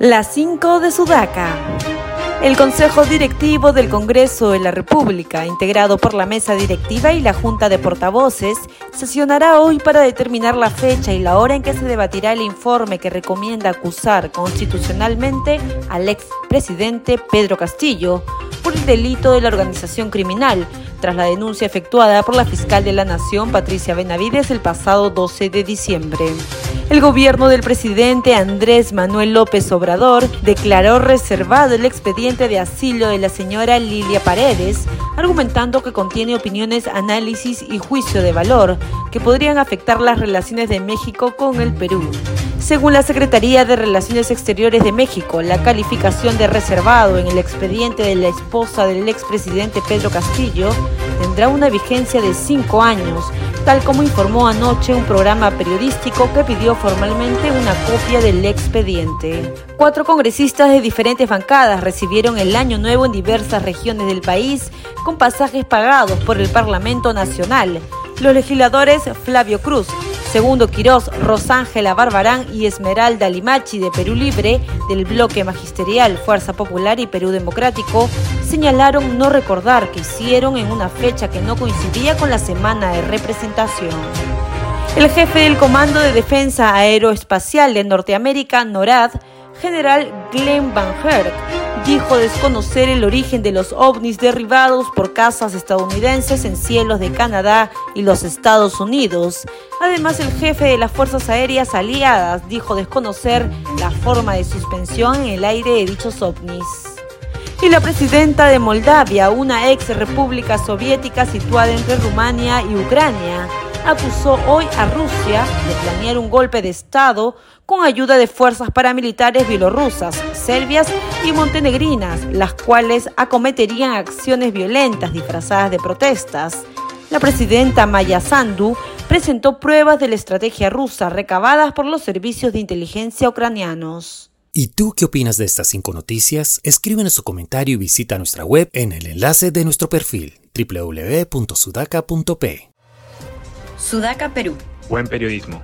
Las 5 de Sudaca. El Consejo Directivo del Congreso de la República, integrado por la Mesa Directiva y la Junta de Portavoces, sesionará hoy para determinar la fecha y la hora en que se debatirá el informe que recomienda acusar constitucionalmente al expresidente Pedro Castillo por el delito de la organización criminal, tras la denuncia efectuada por la fiscal de la Nación, Patricia Benavides, el pasado 12 de diciembre. El gobierno del presidente Andrés Manuel López Obrador declaró reservado el expediente de asilo de la señora Lilia Paredes, argumentando que contiene opiniones, análisis y juicio de valor que podrían afectar las relaciones de México con el Perú. Según la Secretaría de Relaciones Exteriores de México, la calificación de reservado en el expediente de la esposa del expresidente Pedro Castillo tendrá una vigencia de cinco años, tal como informó anoche un programa periodístico que pidió formalmente una copia del expediente. Cuatro congresistas de diferentes bancadas recibieron el año nuevo en diversas regiones del país con pasajes pagados por el Parlamento Nacional. Los legisladores Flavio Cruz, Segundo Quirós, Rosángela Barbarán y Esmeralda Limachi de Perú Libre, del bloque magisterial Fuerza Popular y Perú Democrático, señalaron no recordar que hicieron en una fecha que no coincidía con la semana de representación. El jefe del Comando de Defensa Aeroespacial de Norteamérica, NORAD, general Glenn Van Herk, dijo desconocer el origen de los ovnis derribados por casas estadounidenses en cielos de Canadá y los Estados Unidos. Además, el jefe de las Fuerzas Aéreas Aliadas dijo desconocer la forma de suspensión en el aire de dichos ovnis. Y la presidenta de Moldavia, una ex república soviética situada entre Rumania y Ucrania, acusó hoy a Rusia de planear un golpe de Estado con ayuda de fuerzas paramilitares bielorrusas, serbias y montenegrinas, las cuales acometerían acciones violentas disfrazadas de protestas. La presidenta Maya Sandu presentó pruebas de la estrategia rusa recabadas por los servicios de inteligencia ucranianos. ¿Y tú qué opinas de estas cinco noticias? Escríbenos su comentario y visita nuestra web en el enlace de nuestro perfil www.sudaca.p. Sudaca, Perú. Buen periodismo.